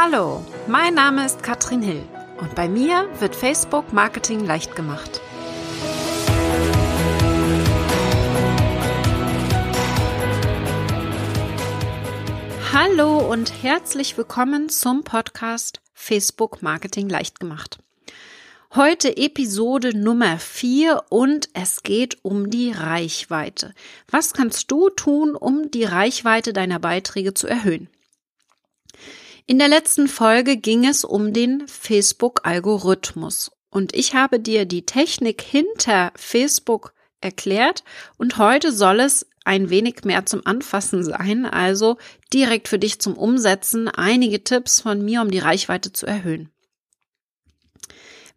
Hallo, mein Name ist Katrin Hill und bei mir wird Facebook Marketing leicht gemacht. Hallo und herzlich willkommen zum Podcast Facebook Marketing leicht gemacht. Heute Episode Nummer 4 und es geht um die Reichweite. Was kannst du tun, um die Reichweite deiner Beiträge zu erhöhen? In der letzten Folge ging es um den Facebook-Algorithmus. Und ich habe dir die Technik hinter Facebook erklärt. Und heute soll es ein wenig mehr zum Anfassen sein, also direkt für dich zum Umsetzen einige Tipps von mir, um die Reichweite zu erhöhen.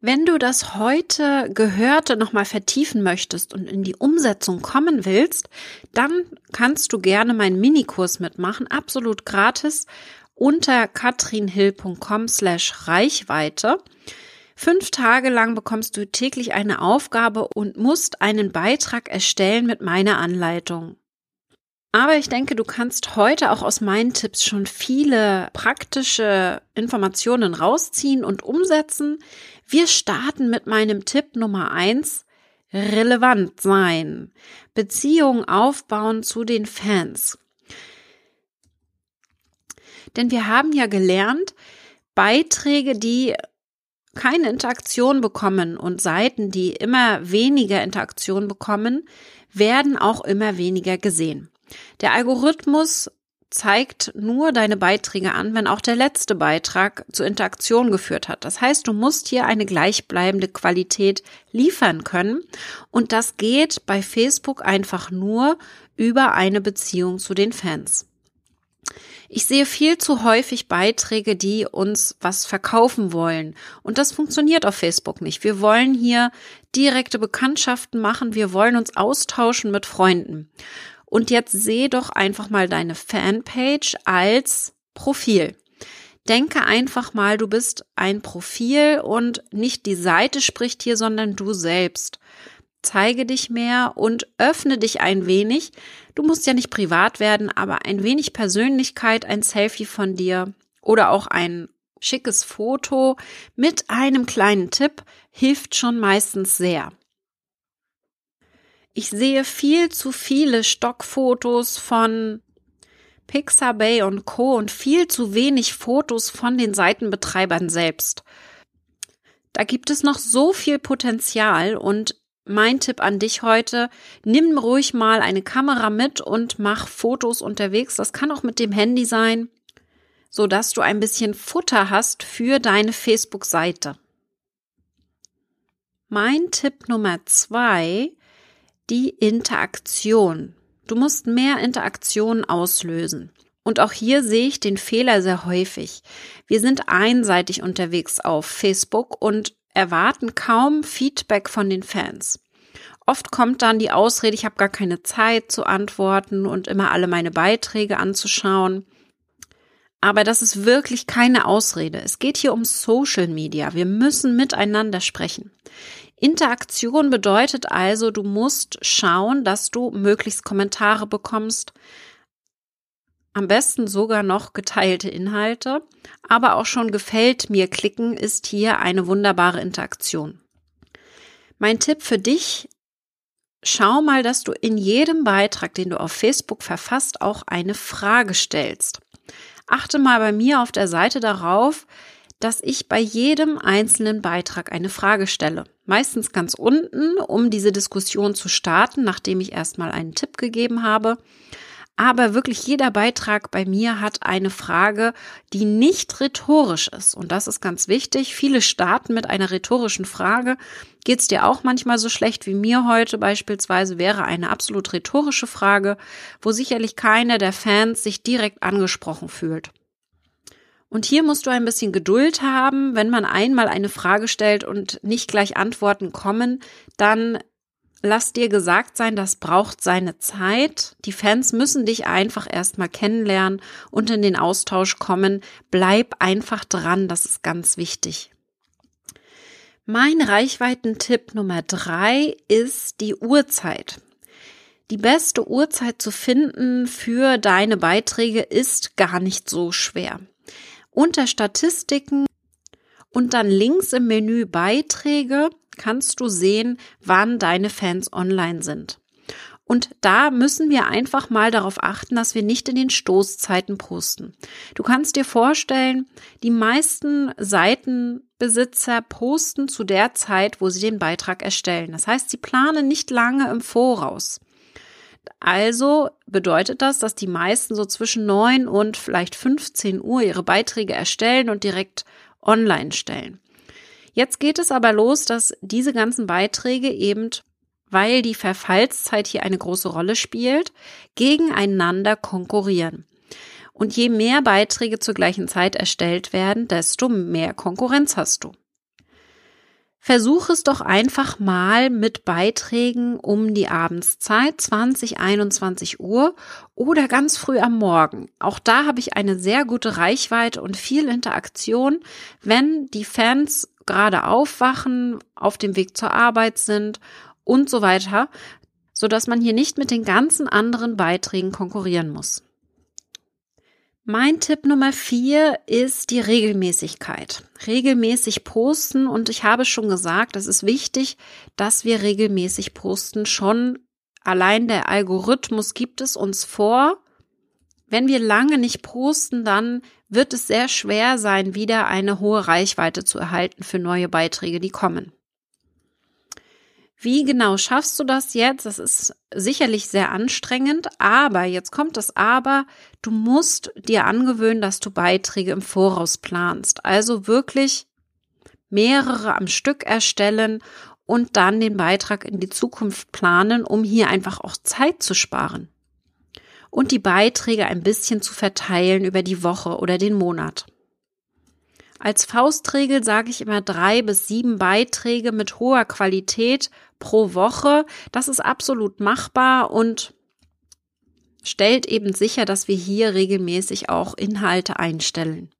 Wenn du das heute Gehörte nochmal vertiefen möchtest und in die Umsetzung kommen willst, dann kannst du gerne meinen Minikurs mitmachen, absolut gratis unter katrinhill.com slash Reichweite. Fünf Tage lang bekommst du täglich eine Aufgabe und musst einen Beitrag erstellen mit meiner Anleitung. Aber ich denke, du kannst heute auch aus meinen Tipps schon viele praktische Informationen rausziehen und umsetzen. Wir starten mit meinem Tipp Nummer eins: relevant sein. Beziehungen aufbauen zu den Fans. Denn wir haben ja gelernt, Beiträge, die keine Interaktion bekommen und Seiten, die immer weniger Interaktion bekommen, werden auch immer weniger gesehen. Der Algorithmus zeigt nur deine Beiträge an, wenn auch der letzte Beitrag zur Interaktion geführt hat. Das heißt, du musst hier eine gleichbleibende Qualität liefern können und das geht bei Facebook einfach nur über eine Beziehung zu den Fans. Ich sehe viel zu häufig Beiträge, die uns was verkaufen wollen. Und das funktioniert auf Facebook nicht. Wir wollen hier direkte Bekanntschaften machen. Wir wollen uns austauschen mit Freunden. Und jetzt seh doch einfach mal deine Fanpage als Profil. Denke einfach mal, du bist ein Profil und nicht die Seite spricht hier, sondern du selbst. Zeige dich mehr und öffne dich ein wenig. Du musst ja nicht privat werden, aber ein wenig Persönlichkeit, ein Selfie von dir oder auch ein schickes Foto mit einem kleinen Tipp hilft schon meistens sehr. Ich sehe viel zu viele Stockfotos von Pixabay und Co. und viel zu wenig Fotos von den Seitenbetreibern selbst. Da gibt es noch so viel Potenzial und mein Tipp an dich heute, nimm ruhig mal eine Kamera mit und mach Fotos unterwegs. Das kann auch mit dem Handy sein, so dass du ein bisschen Futter hast für deine Facebook-Seite. Mein Tipp Nummer zwei die Interaktion. Du musst mehr Interaktion auslösen. Und auch hier sehe ich den Fehler sehr häufig. Wir sind einseitig unterwegs auf Facebook und erwarten kaum Feedback von den Fans. Oft kommt dann die Ausrede, ich habe gar keine Zeit zu antworten und immer alle meine Beiträge anzuschauen. Aber das ist wirklich keine Ausrede. Es geht hier um Social Media. Wir müssen miteinander sprechen. Interaktion bedeutet also, du musst schauen, dass du möglichst Kommentare bekommst, am besten sogar noch geteilte Inhalte, aber auch schon gefällt mir klicken ist hier eine wunderbare Interaktion. Mein Tipp für dich, schau mal, dass du in jedem Beitrag, den du auf Facebook verfasst, auch eine Frage stellst. Achte mal bei mir auf der Seite darauf, dass ich bei jedem einzelnen Beitrag eine Frage stelle. Meistens ganz unten, um diese Diskussion zu starten, nachdem ich erstmal einen Tipp gegeben habe. Aber wirklich jeder Beitrag bei mir hat eine Frage, die nicht rhetorisch ist. Und das ist ganz wichtig. Viele starten mit einer rhetorischen Frage. Geht es dir auch manchmal so schlecht wie mir heute beispielsweise, wäre eine absolut rhetorische Frage, wo sicherlich keiner der Fans sich direkt angesprochen fühlt. Und hier musst du ein bisschen Geduld haben. Wenn man einmal eine Frage stellt und nicht gleich Antworten kommen, dann lass dir gesagt sein, das braucht seine Zeit. Die Fans müssen dich einfach erstmal kennenlernen und in den Austausch kommen. Bleib einfach dran, das ist ganz wichtig. Mein Reichweitentipp Nummer drei ist die Uhrzeit. Die beste Uhrzeit zu finden für deine Beiträge ist gar nicht so schwer. Unter Statistiken und dann links im Menü Beiträge kannst du sehen, wann deine Fans online sind. Und da müssen wir einfach mal darauf achten, dass wir nicht in den Stoßzeiten posten. Du kannst dir vorstellen, die meisten Seitenbesitzer posten zu der Zeit, wo sie den Beitrag erstellen. Das heißt, sie planen nicht lange im Voraus. Also bedeutet das, dass die meisten so zwischen 9 und vielleicht 15 Uhr ihre Beiträge erstellen und direkt online stellen. Jetzt geht es aber los, dass diese ganzen Beiträge eben, weil die Verfallszeit hier eine große Rolle spielt, gegeneinander konkurrieren. Und je mehr Beiträge zur gleichen Zeit erstellt werden, desto mehr Konkurrenz hast du. Versuch es doch einfach mal mit Beiträgen um die Abendszeit, 20, 21 Uhr oder ganz früh am Morgen. Auch da habe ich eine sehr gute Reichweite und viel Interaktion, wenn die Fans gerade aufwachen, auf dem Weg zur Arbeit sind und so weiter, so dass man hier nicht mit den ganzen anderen Beiträgen konkurrieren muss. Mein Tipp Nummer vier ist die Regelmäßigkeit. Regelmäßig posten und ich habe schon gesagt, es ist wichtig, dass wir regelmäßig posten. Schon allein der Algorithmus gibt es uns vor. Wenn wir lange nicht posten, dann wird es sehr schwer sein, wieder eine hohe Reichweite zu erhalten für neue Beiträge, die kommen. Wie genau schaffst du das jetzt? Das ist sicherlich sehr anstrengend, aber jetzt kommt das Aber, du musst dir angewöhnen, dass du Beiträge im Voraus planst. Also wirklich mehrere am Stück erstellen und dann den Beitrag in die Zukunft planen, um hier einfach auch Zeit zu sparen. Und die Beiträge ein bisschen zu verteilen über die Woche oder den Monat. Als Faustregel sage ich immer drei bis sieben Beiträge mit hoher Qualität pro Woche. Das ist absolut machbar und stellt eben sicher, dass wir hier regelmäßig auch Inhalte einstellen.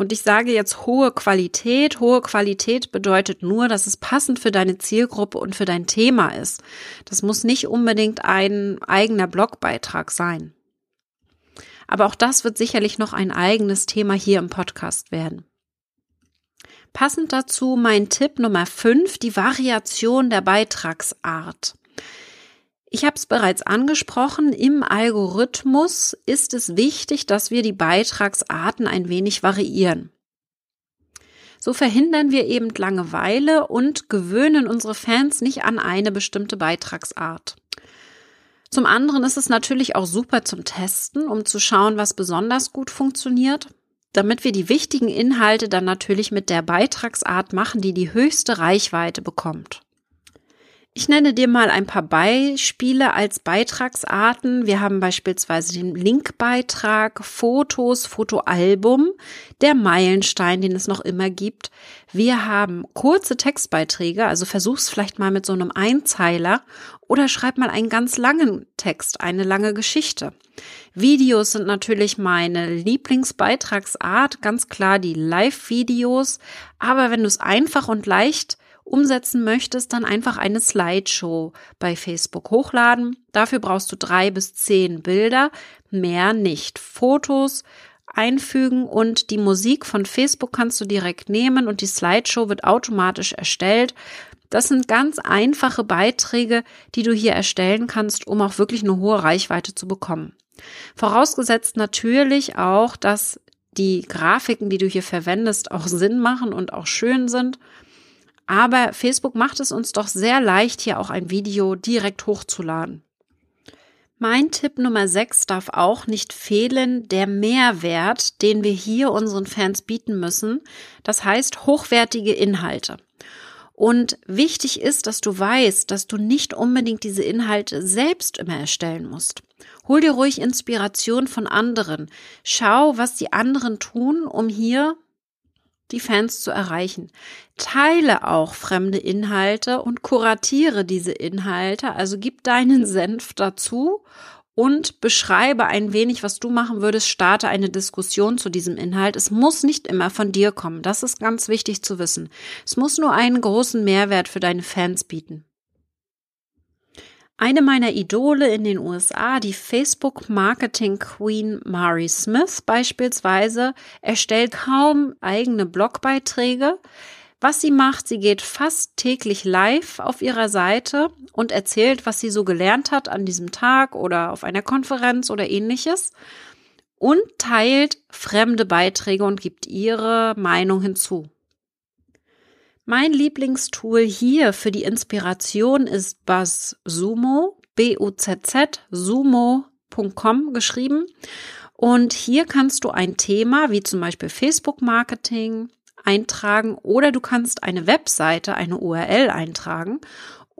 Und ich sage jetzt hohe Qualität. Hohe Qualität bedeutet nur, dass es passend für deine Zielgruppe und für dein Thema ist. Das muss nicht unbedingt ein eigener Blogbeitrag sein. Aber auch das wird sicherlich noch ein eigenes Thema hier im Podcast werden. Passend dazu mein Tipp Nummer 5, die Variation der Beitragsart. Ich habe es bereits angesprochen, im Algorithmus ist es wichtig, dass wir die Beitragsarten ein wenig variieren. So verhindern wir eben Langeweile und gewöhnen unsere Fans nicht an eine bestimmte Beitragsart. Zum anderen ist es natürlich auch super zum Testen, um zu schauen, was besonders gut funktioniert damit wir die wichtigen Inhalte dann natürlich mit der Beitragsart machen, die die höchste Reichweite bekommt. Ich nenne dir mal ein paar Beispiele als Beitragsarten. Wir haben beispielsweise den Linkbeitrag, Fotos, Fotoalbum, der Meilenstein, den es noch immer gibt. Wir haben kurze Textbeiträge, also versuch's vielleicht mal mit so einem Einzeiler oder schreib mal einen ganz langen Text, eine lange Geschichte. Videos sind natürlich meine Lieblingsbeitragsart, ganz klar die Live-Videos. Aber wenn du es einfach und leicht umsetzen möchtest, dann einfach eine Slideshow bei Facebook hochladen. Dafür brauchst du drei bis zehn Bilder, mehr nicht. Fotos einfügen und die Musik von Facebook kannst du direkt nehmen und die Slideshow wird automatisch erstellt. Das sind ganz einfache Beiträge, die du hier erstellen kannst, um auch wirklich eine hohe Reichweite zu bekommen. Vorausgesetzt natürlich auch, dass die Grafiken, die du hier verwendest, auch Sinn machen und auch schön sind. Aber Facebook macht es uns doch sehr leicht, hier auch ein Video direkt hochzuladen. Mein Tipp Nummer 6 darf auch nicht fehlen, der Mehrwert, den wir hier unseren Fans bieten müssen. Das heißt hochwertige Inhalte. Und wichtig ist, dass du weißt, dass du nicht unbedingt diese Inhalte selbst immer erstellen musst. Hol dir ruhig Inspiration von anderen. Schau, was die anderen tun, um hier die Fans zu erreichen. Teile auch fremde Inhalte und kuratiere diese Inhalte, also gib deinen Senf dazu und beschreibe ein wenig, was du machen würdest, starte eine Diskussion zu diesem Inhalt. Es muss nicht immer von dir kommen, das ist ganz wichtig zu wissen. Es muss nur einen großen Mehrwert für deine Fans bieten. Eine meiner Idole in den USA, die Facebook Marketing Queen Mari Smith beispielsweise, erstellt kaum eigene Blogbeiträge. Was sie macht, sie geht fast täglich live auf ihrer Seite und erzählt, was sie so gelernt hat an diesem Tag oder auf einer Konferenz oder ähnliches und teilt fremde Beiträge und gibt ihre Meinung hinzu. Mein Lieblingstool hier für die Inspiration ist BuzzSumo, B-U-Z-Z, sumo.com geschrieben. Und hier kannst du ein Thema wie zum Beispiel Facebook Marketing eintragen oder du kannst eine Webseite, eine URL eintragen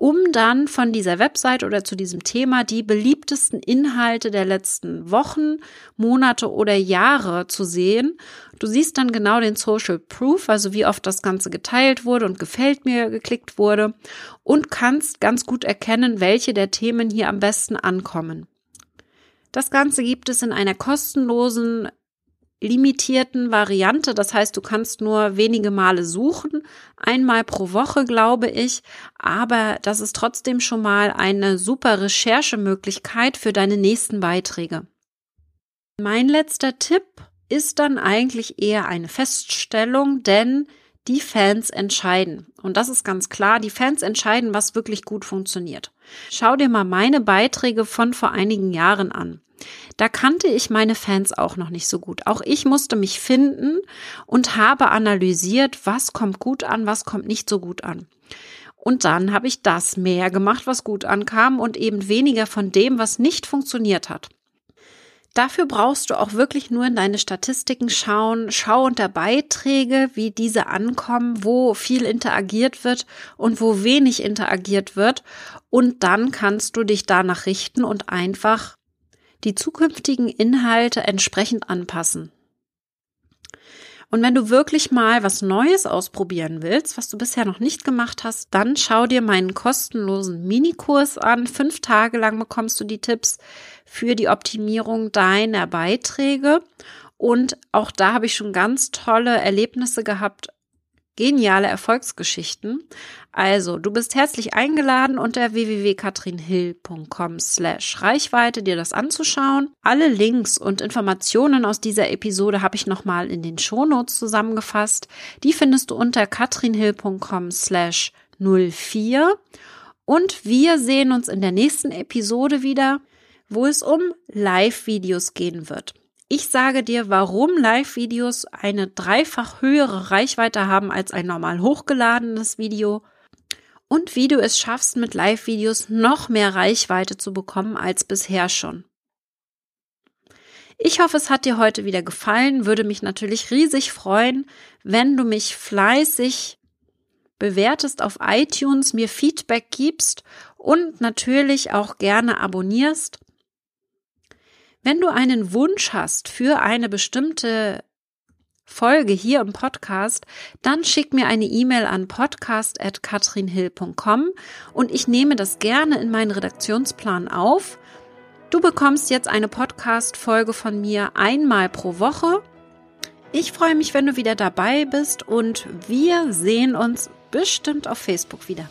um dann von dieser Website oder zu diesem Thema die beliebtesten Inhalte der letzten Wochen, Monate oder Jahre zu sehen. Du siehst dann genau den Social Proof, also wie oft das Ganze geteilt wurde und gefällt mir geklickt wurde und kannst ganz gut erkennen, welche der Themen hier am besten ankommen. Das Ganze gibt es in einer kostenlosen limitierten Variante. Das heißt, du kannst nur wenige Male suchen, einmal pro Woche, glaube ich. Aber das ist trotzdem schon mal eine super Recherchemöglichkeit für deine nächsten Beiträge. Mein letzter Tipp ist dann eigentlich eher eine Feststellung, denn die Fans entscheiden. Und das ist ganz klar, die Fans entscheiden, was wirklich gut funktioniert. Schau dir mal meine Beiträge von vor einigen Jahren an. Da kannte ich meine Fans auch noch nicht so gut. Auch ich musste mich finden und habe analysiert, was kommt gut an, was kommt nicht so gut an. Und dann habe ich das mehr gemacht, was gut ankam und eben weniger von dem, was nicht funktioniert hat. Dafür brauchst du auch wirklich nur in deine Statistiken schauen, schau unter Beiträge, wie diese ankommen, wo viel interagiert wird und wo wenig interagiert wird. Und dann kannst du dich danach richten und einfach die zukünftigen Inhalte entsprechend anpassen. Und wenn du wirklich mal was Neues ausprobieren willst, was du bisher noch nicht gemacht hast, dann schau dir meinen kostenlosen Minikurs an. Fünf Tage lang bekommst du die Tipps für die Optimierung deiner Beiträge. Und auch da habe ich schon ganz tolle Erlebnisse gehabt, geniale Erfolgsgeschichten. Also, du bist herzlich eingeladen unter www.katrinhill.com slash Reichweite dir das anzuschauen. Alle Links und Informationen aus dieser Episode habe ich nochmal in den Shownotes zusammengefasst. Die findest du unter katrinhill.com slash 04. Und wir sehen uns in der nächsten Episode wieder, wo es um Live-Videos gehen wird. Ich sage dir, warum Live-Videos eine dreifach höhere Reichweite haben als ein normal hochgeladenes Video und wie du es schaffst, mit Live-Videos noch mehr Reichweite zu bekommen als bisher schon. Ich hoffe, es hat dir heute wieder gefallen, würde mich natürlich riesig freuen, wenn du mich fleißig bewertest auf iTunes, mir Feedback gibst und natürlich auch gerne abonnierst. Wenn du einen Wunsch hast für eine bestimmte Folge hier im Podcast, dann schick mir eine E-Mail an podcast.katrinhill.com und ich nehme das gerne in meinen Redaktionsplan auf. Du bekommst jetzt eine Podcast-Folge von mir einmal pro Woche. Ich freue mich, wenn du wieder dabei bist und wir sehen uns bestimmt auf Facebook wieder.